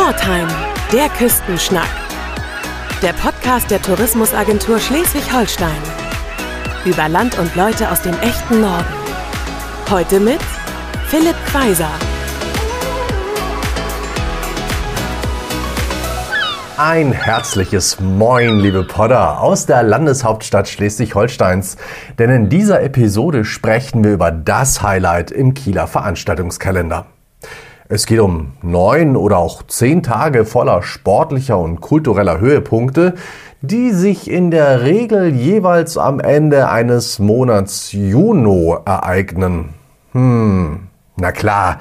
Shortime, der Küstenschnack. Der Podcast der Tourismusagentur Schleswig-Holstein. Über Land und Leute aus dem echten Norden. Heute mit Philipp Kweiser. Ein herzliches Moin, liebe Podder, aus der Landeshauptstadt Schleswig-Holsteins. Denn in dieser Episode sprechen wir über das Highlight im Kieler Veranstaltungskalender. Es geht um neun oder auch zehn Tage voller sportlicher und kultureller Höhepunkte, die sich in der Regel jeweils am Ende eines Monats Juni ereignen. Hm, na klar,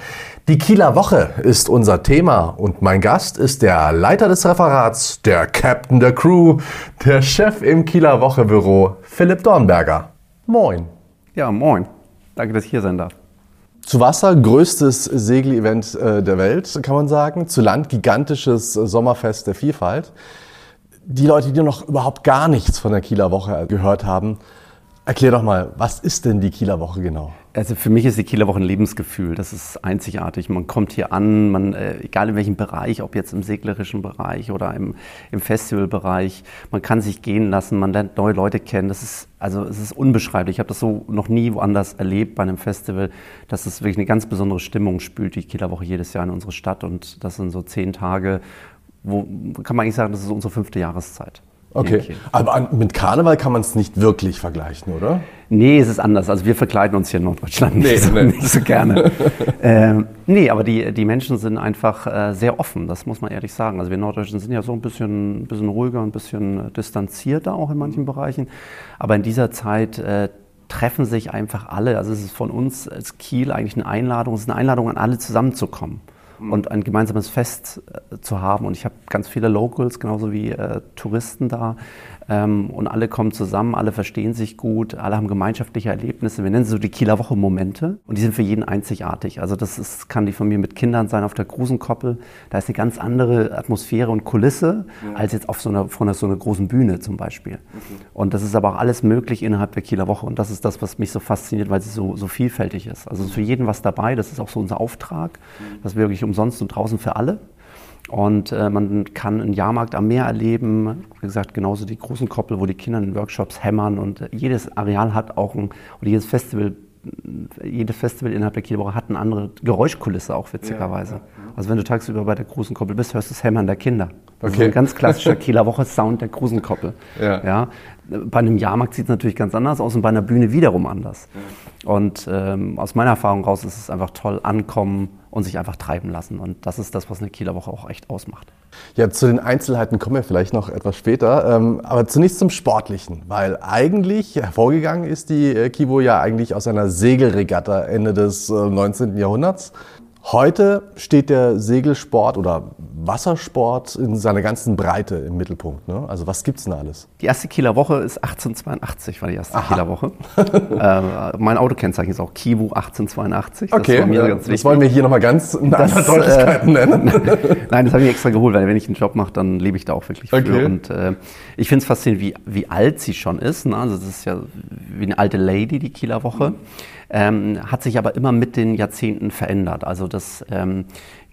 die Kieler Woche ist unser Thema und mein Gast ist der Leiter des Referats, der Captain der Crew, der Chef im Kieler Woche Büro, Philipp Dornberger. Moin. Ja, moin. Danke, dass ich hier sein darf. Zu Wasser größtes Segelevent äh, der Welt, kann man sagen. Zu Land gigantisches Sommerfest der Vielfalt. Die Leute, die noch überhaupt gar nichts von der Kieler Woche gehört haben, erklär doch mal, was ist denn die Kieler Woche genau? Also für mich ist die Kieler Woche ein Lebensgefühl. Das ist einzigartig. Man kommt hier an, man, äh, egal in welchem Bereich, ob jetzt im seglerischen Bereich oder im, im Festivalbereich, man kann sich gehen lassen, man lernt neue Leute kennen. Das ist, also es ist unbeschreiblich. Ich habe das so noch nie woanders erlebt bei einem Festival, dass es wirklich eine ganz besondere Stimmung spült, die Kieler Woche jedes Jahr in unsere Stadt. Und das sind so zehn Tage, wo kann man eigentlich sagen, das ist unsere fünfte Jahreszeit. Okay, aber mit Karneval kann man es nicht wirklich vergleichen, oder? Nee, es ist anders. Also wir verkleiden uns hier in Norddeutschland nicht, nee, so, nee. nicht so gerne. ähm, nee, aber die, die Menschen sind einfach äh, sehr offen, das muss man ehrlich sagen. Also wir Norddeutschen sind ja so ein bisschen, bisschen ruhiger, ein bisschen distanzierter auch in manchen Bereichen. Aber in dieser Zeit äh, treffen sich einfach alle. Also es ist von uns als Kiel eigentlich eine Einladung, es ist eine Einladung an alle zusammenzukommen. Mhm. und ein gemeinsames Fest äh, zu haben. Und ich habe ganz viele Locals, genauso wie äh, Touristen da. Ähm, und alle kommen zusammen, alle verstehen sich gut, alle haben gemeinschaftliche Erlebnisse. Wir nennen sie so die Kieler Woche Momente. Und die sind für jeden einzigartig. Also das ist, kann die von mir mit Kindern sein auf der Grusenkoppel. Da ist eine ganz andere Atmosphäre und Kulisse ja. als jetzt auf so einer, von so einer großen Bühne zum Beispiel. Okay. Und das ist aber auch alles möglich innerhalb der Kieler Woche. Und das ist das, was mich so fasziniert, weil sie so, so vielfältig ist. Also für jeden was dabei. Das ist auch so unser Auftrag. Mhm. Das ist wirklich umsonst und draußen für alle. Und äh, man kann einen Jahrmarkt am Meer erleben, wie gesagt, genauso die großen Koppel, wo die Kinder in Workshops hämmern und äh, jedes Areal hat auch ein, oder jedes Festival, jedes Festival innerhalb der Kielwoche hat eine andere Geräuschkulisse auch witzigerweise. Ja, ja, ja. Also wenn du tagsüber bei der großen Koppel bist, hörst du das Hämmern der Kinder. Das okay. ist ein ganz klassischer Kieler Woche-Sound der Grusenkoppel. Ja. Ja. Bei einem Jahrmarkt sieht es natürlich ganz anders aus und bei einer Bühne wiederum anders. Ja. Und ähm, aus meiner Erfahrung raus ist es einfach toll, ankommen und sich einfach treiben lassen. Und das ist das, was eine Kieler Woche auch echt ausmacht. Ja, zu den Einzelheiten kommen wir vielleicht noch etwas später. Ähm, aber zunächst zum Sportlichen, weil eigentlich hervorgegangen ist die äh, Kivo ja eigentlich aus einer Segelregatta Ende des 19. Äh, Jahrhunderts. Heute steht der Segelsport oder Wassersport in seiner ganzen Breite im Mittelpunkt. Ne? Also was gibt es denn alles? Die erste Kieler Woche ist 1882, war die erste Aha. Kieler Woche. äh, mein Autokennzeichen ist auch Kivu 1882. Okay, das, mir ganz das wollen wir hier nochmal ganz in das, aller Deutlichkeit äh, nennen. Nein, das habe ich extra geholt, weil wenn ich einen Job mache, dann lebe ich da auch wirklich okay. für. Und äh, ich finde es faszinierend, wie, wie alt sie schon ist. Ne? Also das ist ja wie eine alte Lady, die Kieler Woche. Mhm ähm, hat sich aber immer mit den Jahrzehnten verändert. Also das ähm,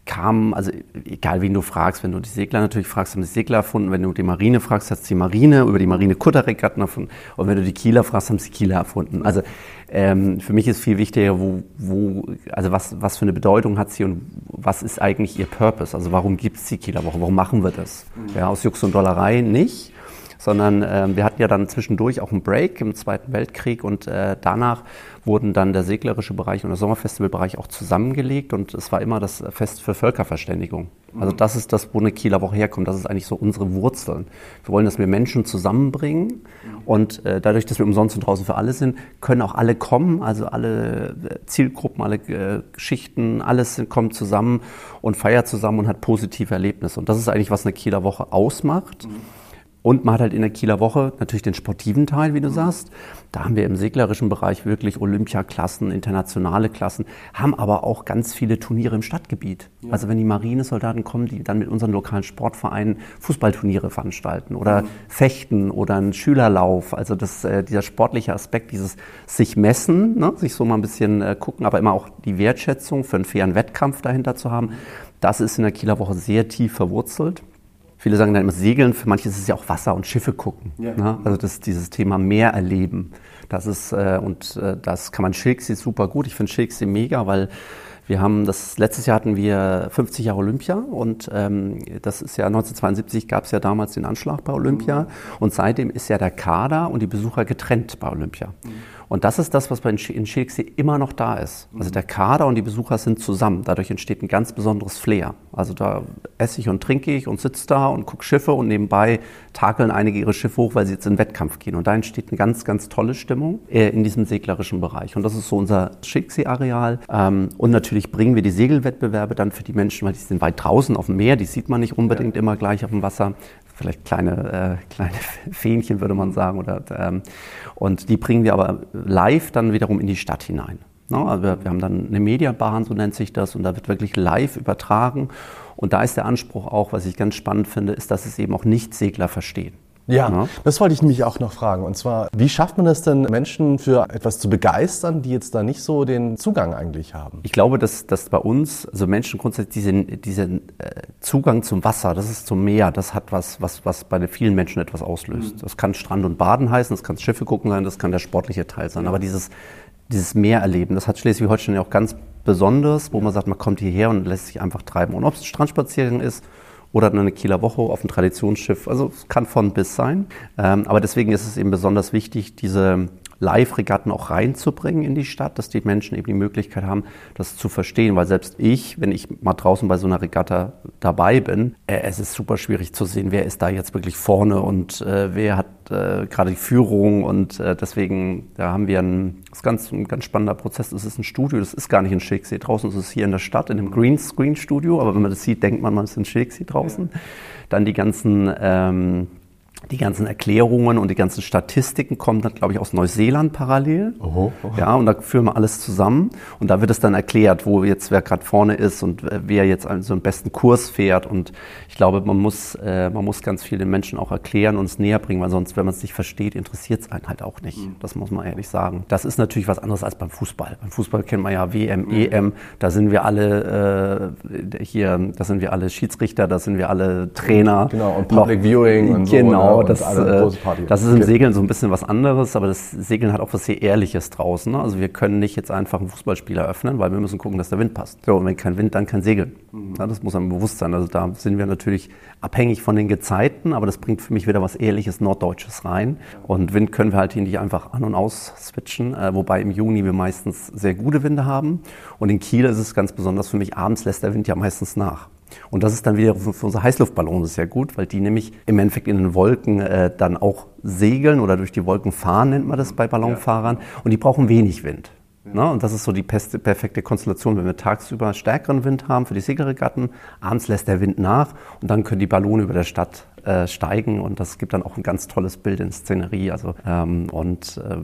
kam, also egal wen du fragst, wenn du die Segler natürlich fragst, haben die Segler erfunden, wenn du die Marine fragst, hat die Marine über die Marine Kutterregatten erfunden und wenn du die Kieler fragst, haben sie Kieler erfunden. Also ähm, für mich ist viel wichtiger, wo, wo, also was, was für eine Bedeutung hat sie und was ist eigentlich ihr Purpose? Also warum gibt es die Kieler Woche? Warum machen wir das? Mhm. Ja, aus Jux und Dollerei nicht, sondern äh, wir hatten ja dann zwischendurch auch einen Break im Zweiten Weltkrieg und äh, danach wurden dann der seglerische Bereich und der Sommerfestivalbereich auch zusammengelegt und es war immer das Fest für Völkerverständigung. Also mhm. das ist das, wo eine Kieler Woche herkommt. Das ist eigentlich so unsere Wurzeln. Wir wollen, dass wir Menschen zusammenbringen mhm. und äh, dadurch, dass wir umsonst und draußen für alle sind, können auch alle kommen, also alle äh, Zielgruppen, alle äh, Schichten, alles kommt zusammen und feiert zusammen und hat positive Erlebnisse. Und das ist eigentlich, was eine Kieler Woche ausmacht. Mhm. Und man hat halt in der Kieler Woche natürlich den sportiven Teil, wie du sagst. Da haben wir im seglerischen Bereich wirklich Olympiaklassen, internationale Klassen, haben aber auch ganz viele Turniere im Stadtgebiet. Ja. Also wenn die Marinesoldaten kommen, die dann mit unseren lokalen Sportvereinen Fußballturniere veranstalten oder mhm. Fechten oder einen Schülerlauf. Also das, äh, dieser sportliche Aspekt, dieses sich messen, ne, sich so mal ein bisschen äh, gucken, aber immer auch die Wertschätzung für einen fairen Wettkampf dahinter zu haben, das ist in der Kieler Woche sehr tief verwurzelt. Viele sagen dann immer Segeln, für manche ist es ja auch Wasser und Schiffe gucken. Ja. Ne? Also das, dieses Thema Meer erleben. Das ist, äh, und äh, das kann man Schilksee super gut. Ich finde Schilksee mega, weil wir haben das, letztes Jahr hatten wir 50 Jahre Olympia und ähm, das ist ja 1972 gab es ja damals den Anschlag bei Olympia mhm. und seitdem ist ja der Kader und die Besucher getrennt bei Olympia. Mhm. Und das ist das, was bei in Schilksee immer noch da ist. Also der Kader und die Besucher sind zusammen. Dadurch entsteht ein ganz besonderes Flair. Also da esse ich und trinke ich und sitze da und gucke Schiffe und nebenbei takeln einige ihre Schiffe hoch, weil sie jetzt in Wettkampf gehen. Und da entsteht eine ganz, ganz tolle Stimmung äh, in diesem seglerischen Bereich. Und das ist so unser Schilksee-Areal. Ähm, und natürlich bringen wir die Segelwettbewerbe dann für die Menschen, weil die sind weit draußen auf dem Meer, die sieht man nicht unbedingt ja. immer gleich auf dem Wasser vielleicht kleine, äh, kleine Fähnchen, würde man sagen. Oder, ähm, und die bringen wir aber live dann wiederum in die Stadt hinein. Ne? Also wir, wir haben dann eine Mediabahn, so nennt sich das, und da wird wirklich live übertragen. Und da ist der Anspruch auch, was ich ganz spannend finde, ist, dass es eben auch Nicht-Segler verstehen. Ja, ja, das wollte ich nämlich auch noch fragen. Und zwar, wie schafft man es denn, Menschen für etwas zu begeistern, die jetzt da nicht so den Zugang eigentlich haben? Ich glaube, dass, dass bei uns, also Menschen grundsätzlich diesen, diesen äh, Zugang zum Wasser, das ist zum Meer, das hat was, was, was bei vielen Menschen etwas auslöst. Mhm. Das kann Strand und Baden heißen, das kann Schiffe gucken sein, das kann der sportliche Teil sein. Aber dieses, dieses Meer erleben, das hat Schleswig-Holstein ja auch ganz besonders, wo man sagt, man kommt hierher und lässt sich einfach treiben. Und ob es ein Strandspaziergang ist oder eine Kieler Woche auf dem Traditionsschiff. Also es kann von bis sein. Ähm, aber deswegen ist es eben besonders wichtig, diese Live-Regatten auch reinzubringen in die Stadt, dass die Menschen eben die Möglichkeit haben, das zu verstehen. Weil selbst ich, wenn ich mal draußen bei so einer Regatta dabei bin, äh, es ist super schwierig zu sehen, wer ist da jetzt wirklich vorne und äh, wer hat äh, gerade die Führung. Und äh, deswegen, da haben wir ein, das ist ganz, ein ganz spannender Prozess. Das ist ein Studio, das ist gar nicht in Shakespeare draußen, das ist hier in der Stadt, in einem Greenscreen-Studio. Aber wenn man das sieht, denkt man, man ist in Shakespeare draußen. Dann die ganzen... Ähm, die ganzen Erklärungen und die ganzen Statistiken kommen dann, glaube ich, aus Neuseeland parallel. Oho, oho. Ja, und da führen wir alles zusammen. Und da wird es dann erklärt, wo jetzt wer gerade vorne ist und wer jetzt so einen besten Kurs fährt. Und ich glaube, man muss, äh, man muss ganz viel den Menschen auch erklären und es näher bringen, weil sonst, wenn man es nicht versteht, interessiert es einen halt auch nicht. Mhm. Das muss man ehrlich sagen. Das ist natürlich was anderes als beim Fußball. Beim Fußball kennt man ja WM, mhm. EM. Da sind wir alle äh, hier, da sind wir alle Schiedsrichter, da sind wir alle Trainer. Genau, und Public Viewing und so. Genau. Genau, das, äh, das ist im okay. Segeln so ein bisschen was anderes, aber das Segeln hat auch was sehr Ehrliches draußen. Ne? Also wir können nicht jetzt einfach einen Fußballspieler öffnen, weil wir müssen gucken, dass der Wind passt. So, und wenn kein Wind, dann kein Segeln. Mhm. Ja, das muss einem bewusst sein. Also da sind wir natürlich abhängig von den Gezeiten, aber das bringt für mich wieder was Ehrliches Norddeutsches rein. Und Wind können wir halt hier nicht einfach an- und aus switchen, äh, wobei im Juni wir meistens sehr gute Winde haben. Und in Kiel ist es ganz besonders für mich, abends lässt der Wind ja meistens nach. Und das ist dann wieder für unsere Heißluftballone sehr gut, weil die nämlich im Endeffekt in den Wolken äh, dann auch segeln oder durch die Wolken fahren, nennt man das bei Ballonfahrern. Und die brauchen wenig Wind. Ne? Und das ist so die perfekte Konstellation, wenn wir tagsüber stärkeren Wind haben für die Segelregatten, abends lässt der Wind nach und dann können die Ballone über der Stadt äh, steigen und das gibt dann auch ein ganz tolles Bild in Szenerie. Also, ähm, und äh,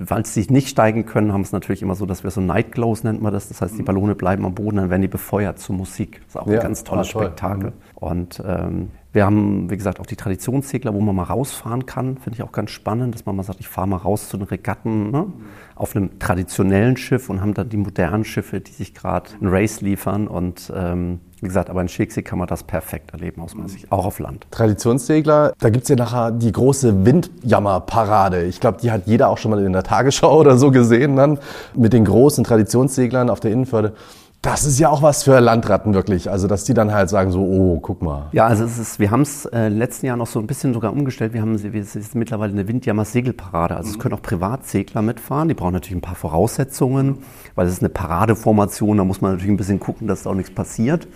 weil sie nicht steigen können, haben es natürlich immer so, dass wir so Night Glows nennt man das. Das heißt, die Ballone bleiben am Boden, dann werden die befeuert zur Musik. Das ist auch ja, ein ganz tolles ah, toll. Spektakel. Mhm. Und ähm, wir haben, wie gesagt, auch die Traditionssegler, wo man mal rausfahren kann. Finde ich auch ganz spannend, dass man mal sagt, ich fahre mal raus zu den Regatten ne? auf einem traditionellen Schiff und haben dann die modernen Schiffe, die sich gerade ein Race liefern. Und ähm, wie gesagt, aber in Schicksee kann man das perfekt erleben aus meiner Sicht, auch auf Land. Traditionssegler, da gibt es ja nachher die große Windjammerparade. Ich glaube, die hat jeder auch schon mal in der Tagesschau oder so gesehen dann mit den großen Traditionsseglern auf der Innenförde. Das ist ja auch was für Landratten wirklich. Also, dass die dann halt sagen so, oh, guck mal. Ja, also es ist, wir haben es äh, letzten Jahr noch so ein bisschen sogar umgestellt. Wir haben es ist mittlerweile eine Windjammer-Segelparade. Also mhm. es können auch Privatsegler mitfahren. Die brauchen natürlich ein paar Voraussetzungen, weil es ist eine Paradeformation. Da muss man natürlich ein bisschen gucken, dass da auch nichts passiert.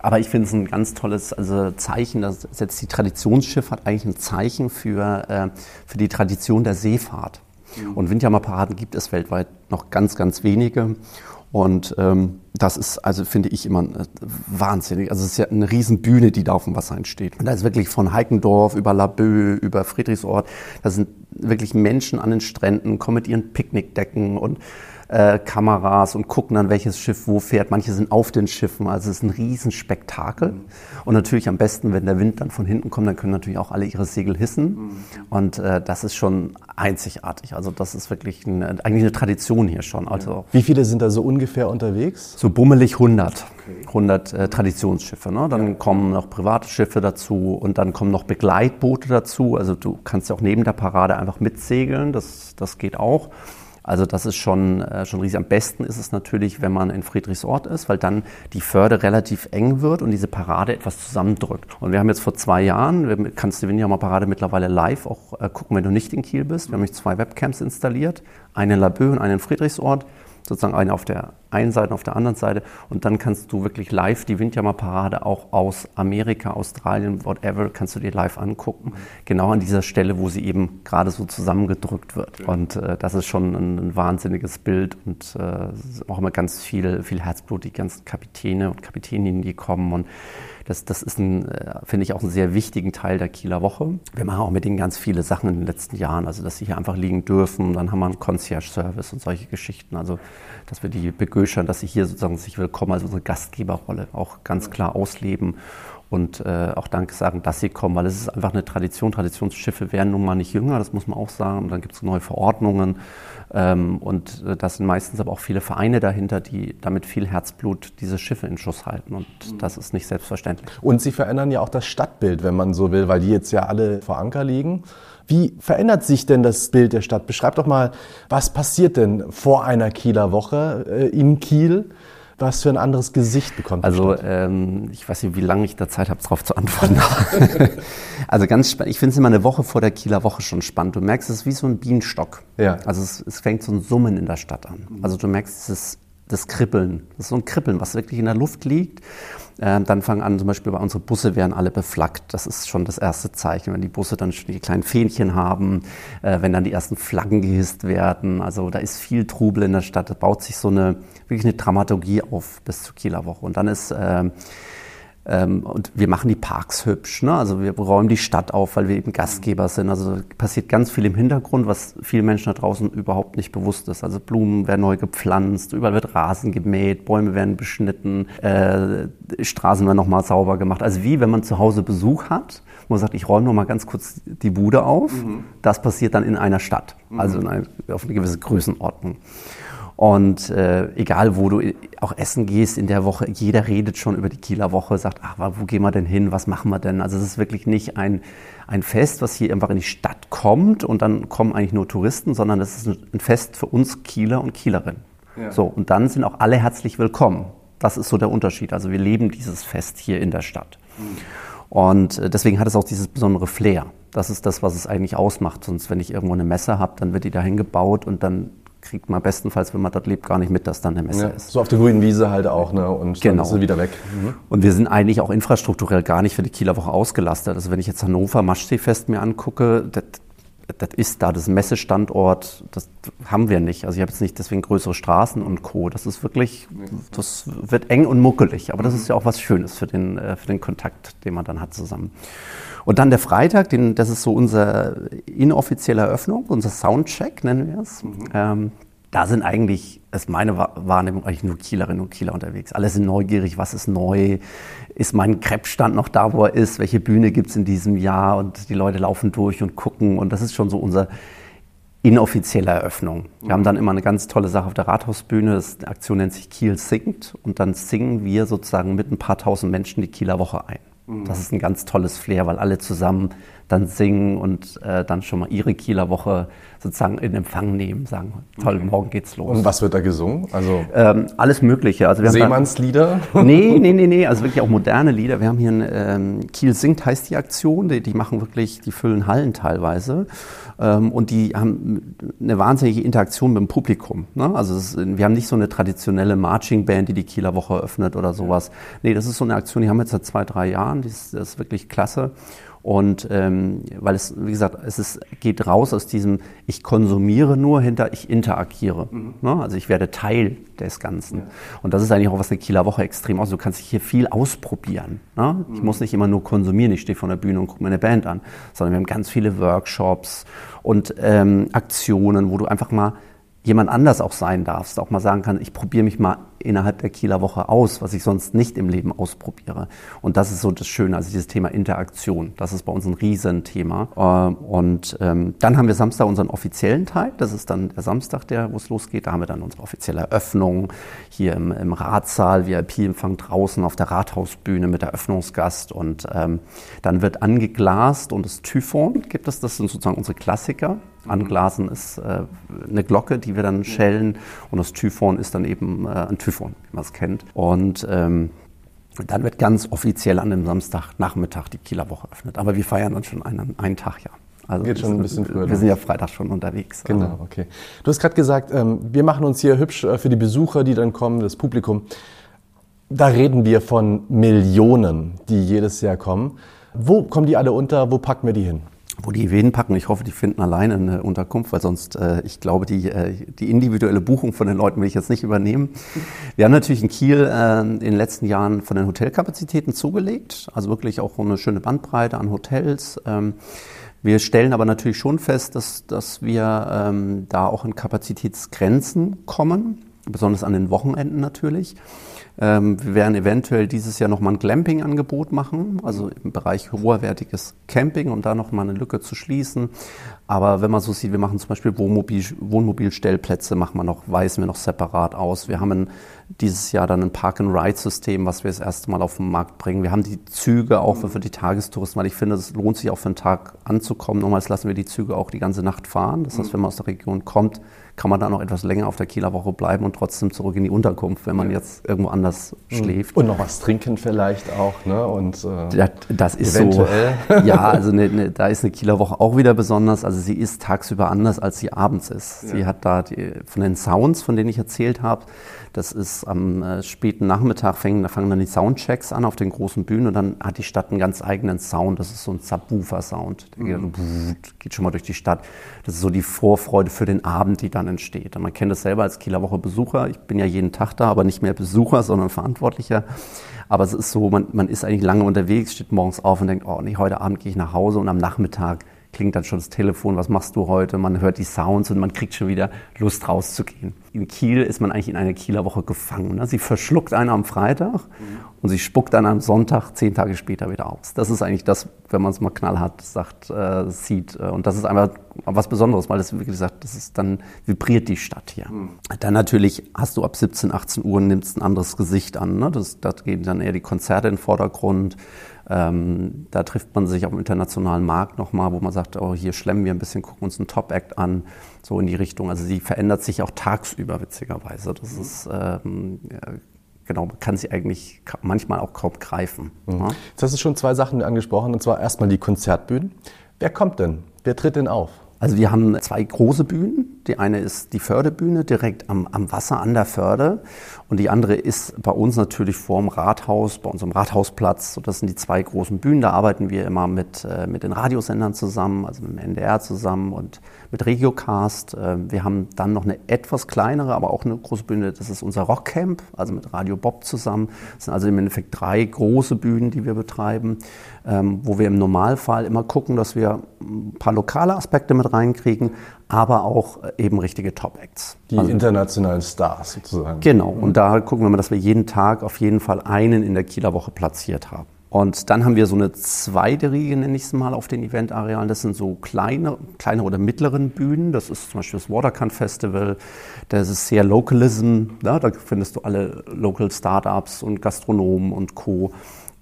Aber ich finde es ein ganz tolles also Zeichen, dass jetzt die Traditionsschifffahrt eigentlich ein Zeichen für, äh, für die Tradition der Seefahrt. Mhm. Und Windjammerparaden gibt es weltweit noch ganz, ganz wenige. Und ähm, das ist, also finde ich immer äh, wahnsinnig. Also es ist ja eine Riesenbühne, die da auf dem Wasser entsteht. Und da ist wirklich von Heikendorf über Laboe, über Friedrichsort, da sind wirklich Menschen an den Stränden, kommen mit ihren Picknickdecken und äh, Kameras und gucken dann, welches Schiff wo fährt. Manche sind auf den Schiffen, also es ist ein Riesenspektakel. Mhm. Und natürlich am besten, wenn der Wind dann von hinten kommt, dann können natürlich auch alle ihre Segel hissen. Mhm. Und äh, das ist schon einzigartig. Also das ist wirklich eine, eigentlich eine Tradition hier schon. Also Wie viele sind da so ungefähr unterwegs? So bummelig 100. 100 äh, Traditionsschiffe. Ne? Dann ja. kommen noch private Schiffe dazu und dann kommen noch Begleitboote dazu. Also du kannst ja auch neben der Parade einfach mitsegeln, das, das geht auch. Also das ist schon, äh, schon riesig. Am besten ist es natürlich, wenn man in Friedrichsort ist, weil dann die Förde relativ eng wird und diese Parade etwas zusammendrückt. Und wir haben jetzt vor zwei Jahren, kannst du Vinja Parade mittlerweile live auch äh, gucken, wenn du nicht in Kiel bist. Wir haben nämlich zwei Webcams installiert, eine in Laboe und eine in Friedrichsort sozusagen eine auf der einen Seite, und auf der anderen Seite. Und dann kannst du wirklich live die Windjammerparade auch aus Amerika, Australien, whatever, kannst du dir live angucken. Genau an dieser Stelle, wo sie eben gerade so zusammengedrückt wird. Ja. Und äh, das ist schon ein, ein wahnsinniges Bild und äh, auch immer ganz viel, viel Herzblut, die ganzen Kapitäne und Kapitäninnen, die kommen. Und das, das ist, ein, äh, finde ich, auch einen sehr wichtigen Teil der Kieler Woche. Wir machen auch mit denen ganz viele Sachen in den letzten Jahren, also dass sie hier einfach liegen dürfen. Dann haben wir einen Concierge-Service und solche Geschichten. Also, dass wir die begöschern, dass sie hier sozusagen sich willkommen als unsere Gastgeberrolle auch ganz klar ausleben und äh, auch Danke sagen, dass sie kommen, weil es ist einfach eine Tradition. Traditionsschiffe werden nun mal nicht jünger, das muss man auch sagen. Und dann gibt es neue Verordnungen ähm, und äh, das sind meistens aber auch viele Vereine dahinter, die damit viel Herzblut diese Schiffe in Schuss halten und mhm. das ist nicht selbstverständlich. Und sie verändern ja auch das Stadtbild, wenn man so will, weil die jetzt ja alle vor Anker liegen. Wie verändert sich denn das Bild der Stadt? Beschreib doch mal, was passiert denn vor einer Kieler Woche äh, in Kiel? was für ein anderes Gesicht bekommt Also ähm, ich weiß nicht, wie lange ich da Zeit habe, darauf zu antworten. also ganz spannend. Ich finde es immer eine Woche vor der Kieler Woche schon spannend. Du merkst, es ist wie so ein Bienenstock. Ja. Also es, es fängt so ein Summen in der Stadt an. Also du merkst, es ist das Kribbeln. Das ist so ein Kribbeln, was wirklich in der Luft liegt. Ähm, dann fangen an, zum Beispiel bei unsere Busse werden alle beflaggt. Das ist schon das erste Zeichen, wenn die Busse dann schon die kleinen Fähnchen haben, äh, wenn dann die ersten Flaggen gehisst werden. Also da ist viel Trubel in der Stadt. Da baut sich so eine wirklich eine Dramaturgie auf bis zur Kieler Woche. Und dann ist äh, und wir machen die Parks hübsch. Ne? Also wir räumen die Stadt auf, weil wir eben Gastgeber sind. Also passiert ganz viel im Hintergrund, was vielen Menschen da draußen überhaupt nicht bewusst ist. Also Blumen werden neu gepflanzt, überall wird Rasen gemäht, Bäume werden beschnitten, äh, Straßen werden nochmal sauber gemacht. Also wie wenn man zu Hause Besuch hat, wo man sagt, ich räume noch mal ganz kurz die Bude auf. Mhm. Das passiert dann in einer Stadt, also in eine, auf eine gewisse Größenordnung. Und äh, egal, wo du auch essen gehst in der Woche, jeder redet schon über die Kieler Woche, sagt, ach, wo gehen wir denn hin, was machen wir denn? Also es ist wirklich nicht ein, ein Fest, was hier einfach in die Stadt kommt und dann kommen eigentlich nur Touristen, sondern es ist ein Fest für uns Kieler und Kielerinnen. Ja. So, und dann sind auch alle herzlich willkommen. Das ist so der Unterschied. Also wir leben dieses Fest hier in der Stadt. Mhm. Und äh, deswegen hat es auch dieses besondere Flair. Das ist das, was es eigentlich ausmacht. Sonst, wenn ich irgendwo eine Messe habe, dann wird die dahin gebaut und dann kriegt man bestenfalls, wenn man dort lebt, gar nicht mit, dass dann eine Messe ja, ist. So auf der grünen Wiese halt auch, ne? Und genau. dann ist sie wieder weg. Mhm. Und wir sind eigentlich auch infrastrukturell gar nicht für die Kieler Woche ausgelastet. Also wenn ich jetzt Hannover Maschseefest mir angucke, das, das ist da, das Messestandort, das haben wir nicht. Also ich habe jetzt nicht deswegen größere Straßen und Co. Das ist wirklich, das wird eng und muckelig, aber das ist ja auch was Schönes für den, äh, für den Kontakt, den man dann hat zusammen. Und dann der Freitag, den, das ist so unsere inoffizielle Eröffnung, unser Soundcheck nennen wir es. Mhm. Ähm, da sind eigentlich, ist meine Wahrnehmung, eigentlich nur Kielerinnen und Kieler unterwegs. Alle sind neugierig, was ist neu? Ist mein Kreppstand noch da, wo er ist? Welche Bühne gibt es in diesem Jahr? Und die Leute laufen durch und gucken. Und das ist schon so unser inoffizielle Eröffnung. Wir mhm. haben dann immer eine ganz tolle Sache auf der Rathausbühne. Das, die Aktion nennt sich Kiel singt. Und dann singen wir sozusagen mit ein paar tausend Menschen die Kieler Woche ein. Das ist ein ganz tolles Flair, weil alle zusammen dann singen und äh, dann schon mal ihre Kieler Woche sozusagen in Empfang nehmen, sagen, toll, okay. morgen geht's los. Und was wird da gesungen? Also ähm, alles Mögliche. Also wir Seemannslieder? nee, nee, nee, nee, also wirklich auch moderne Lieder. Wir haben hier ein ähm, Kiel singt heißt die Aktion, die, die machen wirklich, die füllen Hallen teilweise. Ähm, und die haben eine wahnsinnige Interaktion mit dem Publikum. Ne? Also ist, wir haben nicht so eine traditionelle Marching Band, die die Kieler Woche öffnet oder sowas. Nee, das ist so eine Aktion, die haben wir jetzt seit zwei, drei Jahren, die ist, das ist wirklich klasse. Und ähm, weil es, wie gesagt, es ist, geht raus aus diesem, ich konsumiere nur hinter, ich interagiere. Mhm. Ne? Also ich werde Teil des Ganzen. Ja. Und das ist eigentlich auch was eine Kieler Woche extrem aus. Du kannst hier viel ausprobieren. Ne? Mhm. Ich muss nicht immer nur konsumieren, ich stehe vor der Bühne und gucke mir eine Band an, sondern wir haben ganz viele Workshops und ähm, Aktionen, wo du einfach mal jemand anders auch sein darfst, auch mal sagen kann, ich probiere mich mal innerhalb der Kieler Woche aus, was ich sonst nicht im Leben ausprobiere. Und das ist so das Schöne, also dieses Thema Interaktion, das ist bei uns ein Riesenthema. Ähm, und ähm, dann haben wir Samstag unseren offiziellen Teil, das ist dann der Samstag, der, wo es losgeht, da haben wir dann unsere offizielle Eröffnung hier im, im Ratssaal, VIP-Empfang draußen auf der Rathausbühne mit Eröffnungsgast. Und ähm, dann wird angeglast und das Typhon gibt es, das sind sozusagen unsere Klassiker. Anglasen ist äh, eine Glocke, die wir dann schellen. Und das Typhon ist dann eben äh, ein Typhon, wie man es kennt. Und ähm, dann wird ganz offiziell an dem Samstagnachmittag die Kieler Woche eröffnet. Aber wir feiern dann schon einen, einen Tag, ja. Also Geht schon ein bisschen früher. Wir sind ja Freitag schon unterwegs. Genau, also. okay. Du hast gerade gesagt, ähm, wir machen uns hier hübsch äh, für die Besucher, die dann kommen, das Publikum. Da reden wir von Millionen, die jedes Jahr kommen. Wo kommen die alle unter? Wo packen wir die hin? Wo die Venen packen. Ich hoffe, die finden alleine eine Unterkunft, weil sonst, äh, ich glaube, die, äh, die individuelle Buchung von den Leuten will ich jetzt nicht übernehmen. Wir haben natürlich in Kiel äh, in den letzten Jahren von den Hotelkapazitäten zugelegt, also wirklich auch eine schöne Bandbreite an Hotels. Ähm, wir stellen aber natürlich schon fest, dass, dass wir ähm, da auch in Kapazitätsgrenzen kommen, besonders an den Wochenenden natürlich. Ähm, wir werden eventuell dieses Jahr nochmal ein Glamping-Angebot machen, also im Bereich hoherwertiges Camping, um da nochmal eine Lücke zu schließen. Aber wenn man so sieht, wir machen zum Beispiel Wohnmobil, Wohnmobilstellplätze, machen wir noch, weisen wir noch separat aus. Wir haben ein, dieses Jahr dann ein Park-and-Ride-System, was wir das erste Mal auf den Markt bringen. Wir haben die Züge auch für, die Tagestouristen, weil ich finde, es lohnt sich auch für einen Tag anzukommen. Nochmals lassen wir die Züge auch die ganze Nacht fahren. Das heißt, wenn man aus der Region kommt, kann man da noch etwas länger auf der Kieler Woche bleiben und trotzdem zurück in die Unterkunft, wenn man jetzt irgendwo anders mhm. schläft. Und noch was trinken vielleicht auch, ne? Und, äh, das, das, ist eventuell. so. Ja, also ne, ne, da ist eine Kieler Woche auch wieder besonders. Also sie ist tagsüber anders, als sie abends ist. Ja. Sie hat da die, von den Sounds, von denen ich erzählt habe, das ist am äh, späten Nachmittag, fängen, da fangen dann die Soundchecks an auf den großen Bühnen und dann hat die Stadt einen ganz eigenen Sound. Das ist so ein Subwoofer-Sound. Der mhm. geht, geht, schon mal durch die Stadt. Das ist so die Vorfreude für den Abend, die dann entsteht. Und man kennt das selber als Kieler Woche Besucher. Ich bin ja jeden Tag da, aber nicht mehr Besucher, sondern Verantwortlicher. Aber es ist so, man, man ist eigentlich lange unterwegs, steht morgens auf und denkt, oh nee, heute Abend gehe ich nach Hause und am Nachmittag klingt dann schon das Telefon, was machst du heute? Man hört die Sounds und man kriegt schon wieder Lust rauszugehen. In Kiel ist man eigentlich in einer Kieler Woche gefangen. Ne? Sie verschluckt einen am Freitag mhm. und sie spuckt dann am Sonntag zehn Tage später wieder aus. Das ist eigentlich das, wenn man es mal knallhart sagt, äh, sieht. Und das ist einfach was Besonderes, weil das wirklich sagt, das ist dann vibriert die Stadt hier. Mhm. Dann natürlich hast du ab 17, 18 Uhr nimmst ein anderes Gesicht an. Ne? Das, das gehen dann eher die Konzerte in den Vordergrund. Ähm, da trifft man sich auf dem internationalen Markt nochmal, wo man sagt, oh, hier schlemmen wir ein bisschen, gucken uns einen Top-Act an, so in die Richtung. Also sie verändert sich auch tagsüber, witzigerweise. Das mhm. ist, ähm, ja, genau, man kann sie eigentlich manchmal auch kaum greifen. Mhm. Ja? Jetzt hast du schon zwei Sachen angesprochen, und zwar erstmal die Konzertbühnen. Wer kommt denn? Wer tritt denn auf? Also wir haben zwei große Bühnen. Die eine ist die Fördebühne direkt am, am Wasser an der Förde und die andere ist bei uns natürlich vorm Rathaus, bei unserem Rathausplatz. So, das sind die zwei großen Bühnen. Da arbeiten wir immer mit, äh, mit den Radiosendern zusammen, also mit dem NDR zusammen und mit Regiocast. Äh, wir haben dann noch eine etwas kleinere, aber auch eine große Bühne. Das ist unser Rockcamp, also mit Radio Bob zusammen. Das sind also im Endeffekt drei große Bühnen, die wir betreiben, ähm, wo wir im Normalfall immer gucken, dass wir ein paar lokale Aspekte mit reinkriegen, aber auch äh, eben richtige Top-Acts. Die also, internationalen Stars sozusagen. Genau, und da gucken wir mal, dass wir jeden Tag auf jeden Fall einen in der Kieler Woche platziert haben. Und dann haben wir so eine zweite Riege, nenne ich es mal, auf den Eventarealen. Das sind so kleine, kleine oder mittleren Bühnen. Das ist zum Beispiel das Watercan Festival. Das ist sehr Localism. Ja, da findest du alle Local Startups und Gastronomen und Co.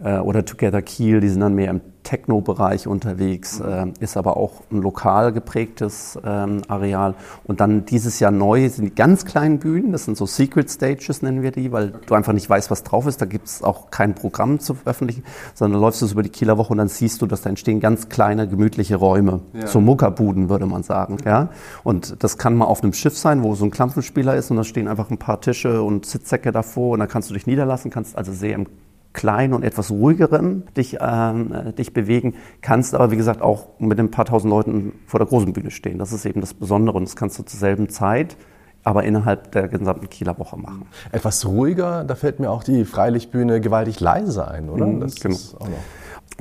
Äh, oder Together Kiel, die sind dann mehr im Techno-Bereich unterwegs, mhm. äh, ist aber auch ein lokal geprägtes ähm, Areal. Und dann dieses Jahr neu sind die ganz kleinen Bühnen, das sind so Secret Stages, nennen wir die, weil okay. du einfach nicht weißt, was drauf ist. Da gibt es auch kein Programm zu veröffentlichen, sondern läufst du über die Kieler Woche und dann siehst du, dass da entstehen ganz kleine, gemütliche Räume, ja. so Muckerbuden, würde man sagen. Ja? Und das kann mal auf einem Schiff sein, wo so ein Klampfenspieler ist und da stehen einfach ein paar Tische und Sitzsäcke davor und dann kannst du dich niederlassen, kannst also sehr im kleinen und etwas ruhigeren dich, ähm, äh, dich bewegen, kannst aber, wie gesagt, auch mit ein paar tausend Leuten vor der großen Bühne stehen. Das ist eben das Besondere und das kannst du zur selben Zeit aber innerhalb der gesamten Kieler Woche machen. Etwas ruhiger, da fällt mir auch die Freilichtbühne gewaltig leise ein, oder? Mhm, das genau. Ist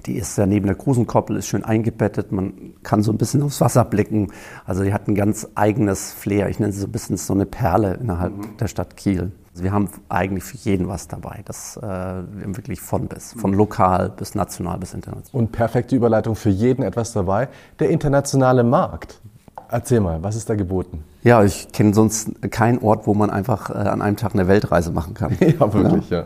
die ist ja neben der Krusenkoppel, ist schön eingebettet. Man kann so ein bisschen aufs Wasser blicken. Also die hat ein ganz eigenes Flair. Ich nenne sie so ein bisschen so eine Perle innerhalb mhm. der Stadt Kiel. Also wir haben eigentlich für jeden was dabei. Das äh, wir wirklich von bis, von lokal bis national bis international. Und perfekte Überleitung für jeden etwas dabei. Der internationale Markt. Erzähl mal, was ist da geboten? Ja, ich kenne sonst keinen Ort, wo man einfach äh, an einem Tag eine Weltreise machen kann. ja, wirklich, ja.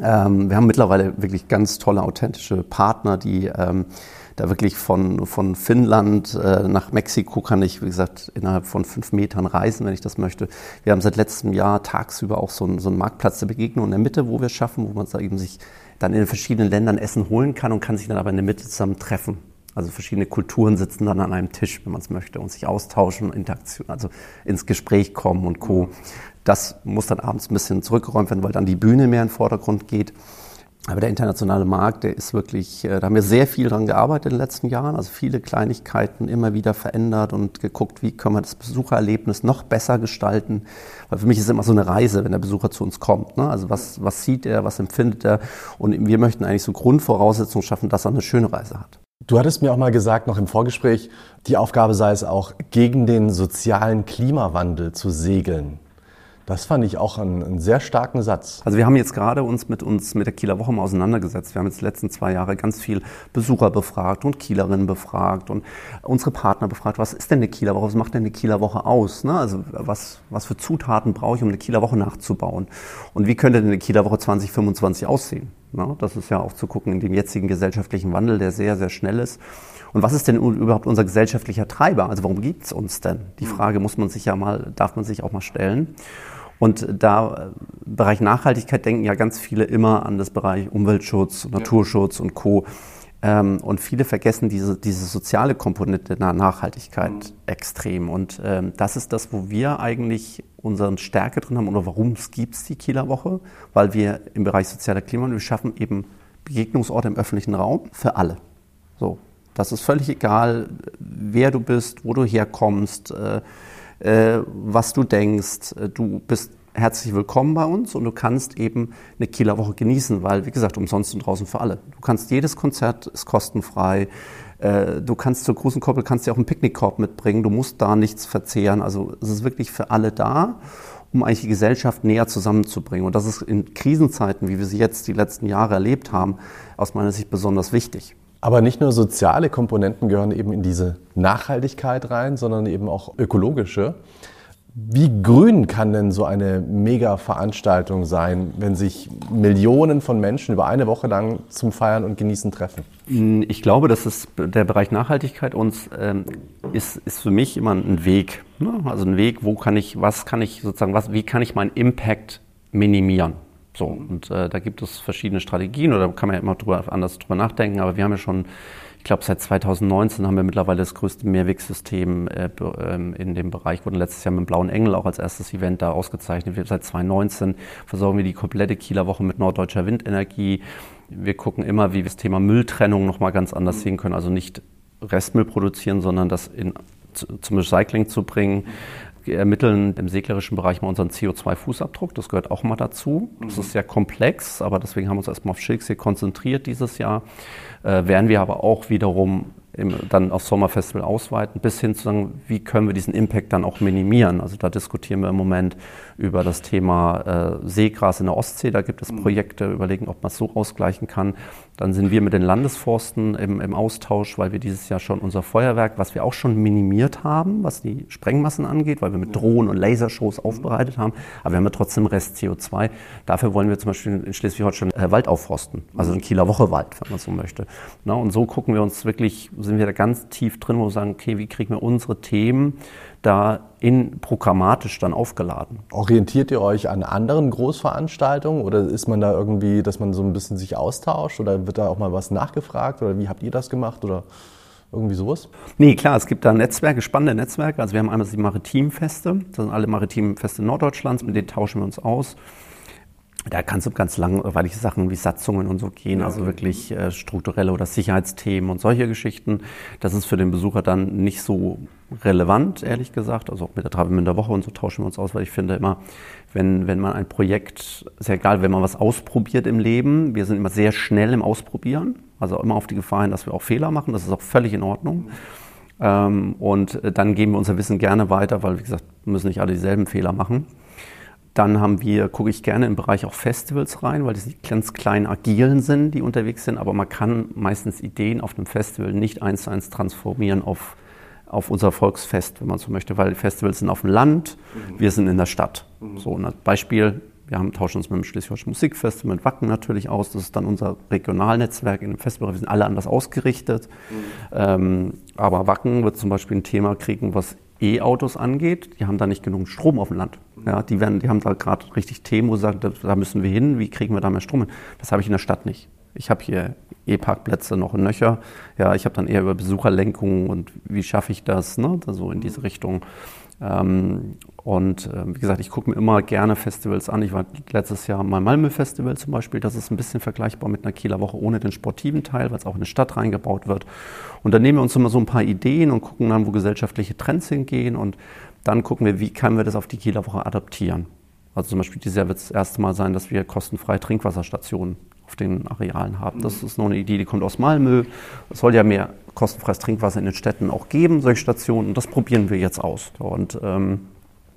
ja. Ähm, wir haben mittlerweile wirklich ganz tolle, authentische Partner, die ähm, da wirklich von, von Finnland äh, nach Mexiko kann ich, wie gesagt, innerhalb von fünf Metern reisen, wenn ich das möchte. Wir haben seit letztem Jahr tagsüber auch so einen, so einen Marktplatz der Begegnung in der Mitte, wo wir schaffen, wo man eben sich dann in den verschiedenen Ländern Essen holen kann und kann sich dann aber in der Mitte zusammen treffen. Also verschiedene Kulturen sitzen dann an einem Tisch, wenn man es möchte, und sich austauschen, Interaktion, also ins Gespräch kommen und Co. Das muss dann abends ein bisschen zurückgeräumt werden, weil dann die Bühne mehr in den Vordergrund geht. Aber der internationale Markt, der ist wirklich, äh, da haben wir sehr viel dran gearbeitet in den letzten Jahren, also viele Kleinigkeiten immer wieder verändert und geguckt, wie können wir das Besuchererlebnis noch besser gestalten. Weil für mich ist es immer so eine Reise, wenn der Besucher zu uns kommt. Ne? Also was, was sieht er, was empfindet er? Und wir möchten eigentlich so Grundvoraussetzungen schaffen, dass er eine schöne Reise hat. Du hattest mir auch mal gesagt, noch im Vorgespräch, die Aufgabe sei es auch, gegen den sozialen Klimawandel zu segeln. Das fand ich auch einen, einen, sehr starken Satz. Also wir haben jetzt gerade uns mit uns mit der Kieler Woche mal auseinandergesetzt. Wir haben jetzt die letzten zwei Jahre ganz viel Besucher befragt und Kielerinnen befragt und unsere Partner befragt. Was ist denn eine Kieler Woche? Was macht denn eine Kieler Woche aus? Ne? Also was, was für Zutaten brauche ich, um eine Kieler Woche nachzubauen? Und wie könnte denn eine Kieler Woche 2025 aussehen? Ne? Das ist ja auch zu gucken in dem jetzigen gesellschaftlichen Wandel, der sehr, sehr schnell ist. Und was ist denn überhaupt unser gesellschaftlicher Treiber? Also warum gibt es uns denn? Die Frage muss man sich ja mal, darf man sich auch mal stellen. Und da im äh, Bereich Nachhaltigkeit denken ja ganz viele immer an das Bereich Umweltschutz, Naturschutz ja. und Co. Ähm, und viele vergessen diese, diese soziale Komponente der Nachhaltigkeit mhm. extrem. Und ähm, das ist das, wo wir eigentlich unsere Stärke drin haben oder warum es gibt die Kieler Woche, weil wir im Bereich sozialer Klimawandel, wir schaffen eben Begegnungsorte im öffentlichen Raum für alle. So, das ist völlig egal, wer du bist, wo du herkommst. Äh, äh, was du denkst. Du bist herzlich willkommen bei uns und du kannst eben eine Kieler Woche genießen, weil, wie gesagt, umsonst und draußen für alle. Du kannst jedes Konzert ist kostenfrei. Äh, du kannst zur großen Koppel kannst dir auch einen Picknickkorb mitbringen. Du musst da nichts verzehren. Also es ist wirklich für alle da, um eigentlich die Gesellschaft näher zusammenzubringen. Und das ist in Krisenzeiten, wie wir sie jetzt die letzten Jahre erlebt haben, aus meiner Sicht besonders wichtig. Aber nicht nur soziale Komponenten gehören eben in diese Nachhaltigkeit rein, sondern eben auch ökologische. Wie grün kann denn so eine Mega-Veranstaltung sein, wenn sich Millionen von Menschen über eine Woche lang zum Feiern und Genießen treffen? Ich glaube, dass es der Bereich Nachhaltigkeit uns ähm, ist, ist für mich immer ein Weg. Ne? Also ein Weg, wo kann ich, was kann ich sozusagen, was, wie kann ich meinen Impact minimieren? So, und äh, da gibt es verschiedene Strategien oder kann man ja immer drüber, anders drüber nachdenken, aber wir haben ja schon, ich glaube seit 2019 haben wir mittlerweile das größte Mehrwegsystem äh, ähm, in dem Bereich, wurden letztes Jahr mit dem Blauen Engel auch als erstes Event da ausgezeichnet. Wir, seit 2019 versorgen wir die komplette Kieler Woche mit norddeutscher Windenergie. Wir gucken immer, wie wir das Thema Mülltrennung nochmal ganz anders sehen können, also nicht Restmüll produzieren, sondern das in, zum Recycling zu bringen. Wir ermitteln im seglerischen Bereich mal unseren CO2-Fußabdruck. Das gehört auch mal dazu. Das ist sehr komplex, aber deswegen haben wir uns erstmal auf Schilksee konzentriert dieses Jahr. Äh, werden wir aber auch wiederum dann aufs Sommerfestival ausweiten, bis hin zu sagen, wie können wir diesen Impact dann auch minimieren. Also da diskutieren wir im Moment über das Thema äh, Seegras in der Ostsee. Da gibt es mhm. Projekte, überlegen, ob man es so ausgleichen kann. Dann sind wir mit den Landesforsten im, im, Austausch, weil wir dieses Jahr schon unser Feuerwerk, was wir auch schon minimiert haben, was die Sprengmassen angeht, weil wir mit Drohnen und Lasershows mhm. aufbereitet haben. Aber wir haben ja trotzdem Rest CO2. Dafür wollen wir zum Beispiel in Schleswig-Holstein äh, Wald aufforsten, also ein Kieler Woche Wald, wenn man so möchte. Na, und so gucken wir uns wirklich, sind wir da ganz tief drin, wo wir sagen, okay, wie kriegen wir unsere Themen da in programmatisch dann aufgeladen. Orientiert ihr euch an anderen Großveranstaltungen oder ist man da irgendwie, dass man so ein bisschen sich austauscht oder wird da auch mal was nachgefragt oder wie habt ihr das gemacht oder irgendwie sowas? Nee, klar, es gibt da Netzwerke, spannende Netzwerke. Also wir haben einmal die Maritimfeste, das sind alle Maritimfeste Norddeutschlands, mit denen tauschen wir uns aus. Da kann es um ganz langweilige Sachen wie Satzungen und so gehen, also wirklich äh, strukturelle oder Sicherheitsthemen und solche Geschichten. Das ist für den Besucher dann nicht so relevant, ehrlich gesagt. Also auch mit der Travemünder Woche und so tauschen wir uns aus, weil ich finde immer, wenn, wenn man ein Projekt, ist ja egal, wenn man was ausprobiert im Leben, wir sind immer sehr schnell im Ausprobieren, also immer auf die Gefahr hin, dass wir auch Fehler machen, das ist auch völlig in Ordnung. Ähm, und dann geben wir unser Wissen gerne weiter, weil, wie gesagt, müssen nicht alle dieselben Fehler machen. Dann haben wir, gucke ich gerne im Bereich auch Festivals rein, weil das die ganz kleinen Agilen sind, die unterwegs sind. Aber man kann meistens Ideen auf einem Festival nicht eins zu eins transformieren auf, auf unser Volksfest, wenn man so möchte, weil Festivals sind auf dem Land, mhm. wir sind in der Stadt. Mhm. So ein Beispiel, wir haben, tauschen uns mit dem Schleswig-Holstein Musikfestival, mit Wacken natürlich aus. Das ist dann unser Regionalnetzwerk in dem Festival. Wir sind alle anders ausgerichtet. Mhm. Ähm, aber Wacken wird zum Beispiel ein Thema kriegen, was E-Autos angeht, die haben da nicht genug Strom auf dem Land. Ja, die, werden, die haben da gerade richtig Themen, wo sie sagen, da müssen wir hin, wie kriegen wir da mehr Strom hin? Das habe ich in der Stadt nicht. Ich habe hier E-Parkplätze noch in Nöcher. Ja, ich habe dann eher über Besucherlenkung und wie schaffe ich das, ne? so in diese Richtung. Ähm, und äh, wie gesagt, ich gucke mir immer gerne Festivals an. Ich war letztes Jahr mal Malmö Festival zum Beispiel. Das ist ein bisschen vergleichbar mit einer Kieler Woche ohne den sportiven Teil, weil es auch in eine Stadt reingebaut wird. Und dann nehmen wir uns immer so ein paar Ideen und gucken dann, wo gesellschaftliche Trends hingehen. Und dann gucken wir, wie können wir das auf die Kieler Woche adaptieren. Also zum Beispiel dieses Jahr wird es das erste Mal sein, dass wir kostenfreie Trinkwasserstationen auf den Arealen haben. Das ist noch eine Idee, die kommt aus Malmö. Es soll ja mehr kostenfreies Trinkwasser in den Städten auch geben, solche Stationen. Und das probieren wir jetzt aus. Und ähm,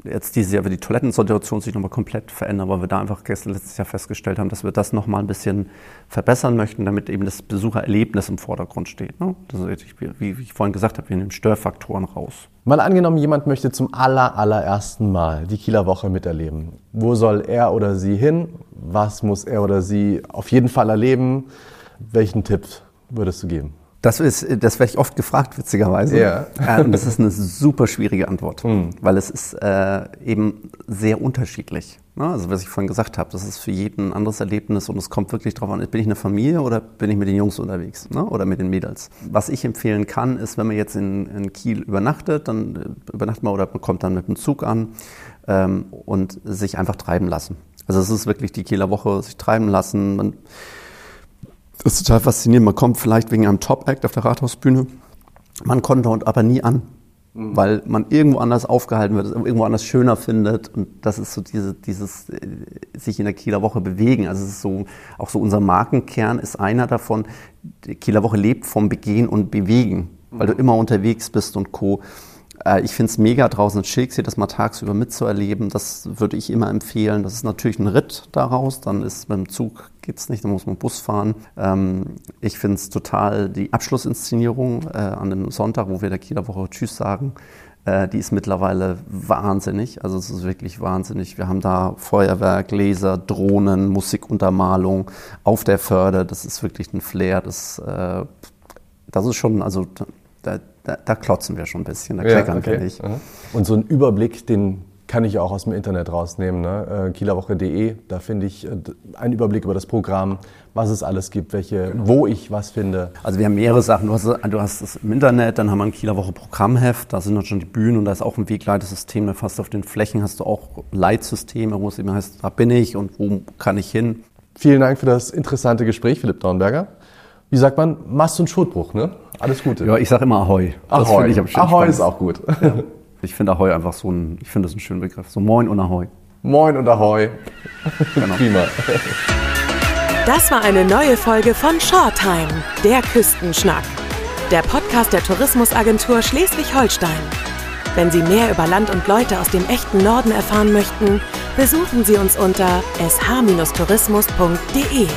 jetzt dieses Jahr wird die Toilettensituation sich nochmal komplett verändern, weil wir da einfach gestern letztes Jahr festgestellt haben, dass wir das nochmal ein bisschen verbessern möchten, damit eben das Besuchererlebnis im Vordergrund steht. Ne? Das ist, wie, ich vorhin gesagt habe, wir nehmen Störfaktoren raus. Mal angenommen, jemand möchte zum aller, allerersten Mal die Kieler Woche miterleben. Wo soll er oder sie hin? Was muss er oder sie auf jeden Fall erleben? Welchen Tipp würdest du geben? Das, ist, das werde ich oft gefragt, witzigerweise. Ja. Äh, und das ist eine super schwierige Antwort, mhm. weil es ist äh, eben sehr unterschiedlich. Ne? Also was ich vorhin gesagt habe, das ist für jeden ein anderes Erlebnis und es kommt wirklich darauf an, bin ich eine Familie oder bin ich mit den Jungs unterwegs ne? oder mit den Mädels. Was ich empfehlen kann, ist, wenn man jetzt in, in Kiel übernachtet, dann äh, übernachtet man oder man kommt dann mit dem Zug an ähm, und sich einfach treiben lassen. Also es ist wirklich die Kieler Woche, sich treiben lassen. Man, das ist total faszinierend. Man kommt vielleicht wegen einem Top-Act auf der Rathausbühne. Man kommt dort aber nie an, mhm. weil man irgendwo anders aufgehalten wird, irgendwo anders schöner findet. Und das ist so diese, dieses äh, sich in der Kieler Woche bewegen. Also es ist so, auch so unser Markenkern ist einer davon. Die Kieler Woche lebt vom Begehen und Bewegen, weil mhm. du immer unterwegs bist und Co. Äh, ich finde es mega draußen Schilksee, das mal tagsüber mitzuerleben. Das würde ich immer empfehlen. Das ist natürlich ein Ritt daraus. Dann ist mit dem Zug geht's nicht, dann muss man Bus fahren. Ähm, ich finde es total die Abschlussinszenierung äh, an dem Sonntag, wo wir der Kieler Woche Tschüss sagen. Äh, die ist mittlerweile wahnsinnig. Also es ist wirklich wahnsinnig. Wir haben da Feuerwerk, Laser, Drohnen, Musikuntermalung auf der Förde. Das ist wirklich ein Flair. Das, äh, das ist schon, also da, da, da, klotzen wir schon ein bisschen, da kleckern ja, okay. wir nicht. Und so ein Überblick, den kann ich auch aus dem Internet rausnehmen. Ne? Äh, Kielerwoche.de, da finde ich äh, einen Überblick über das Programm, was es alles gibt, welche, genau. wo ich was finde. Also wir haben mehrere Sachen. Du hast, du hast es im Internet, dann haben wir ein Kielerwoche Programmheft, da sind dann schon die Bühnen und da ist auch ein Wegleitesystem. Da fast auf den Flächen hast du auch Leitsysteme, wo es eben heißt, da bin ich und wo kann ich hin. Vielen Dank für das interessante Gespräch, Philipp Dornberger. Wie sagt man, Mast- und Schotbruch, ne? Alles Gute. Ja, ich sage immer Ahoi. Das Ahoi. Ich Ahoi ist auch gut. Ja. Ich finde Ahoi einfach so ein, ich finde das einen schönen Begriff. So Moin und Ahoi. Moin und Ahoi. Genau. Prima. Das war eine neue Folge von Shortime, der Küstenschnack. Der Podcast der Tourismusagentur Schleswig-Holstein. Wenn Sie mehr über Land und Leute aus dem echten Norden erfahren möchten, besuchen Sie uns unter sh-tourismus.de.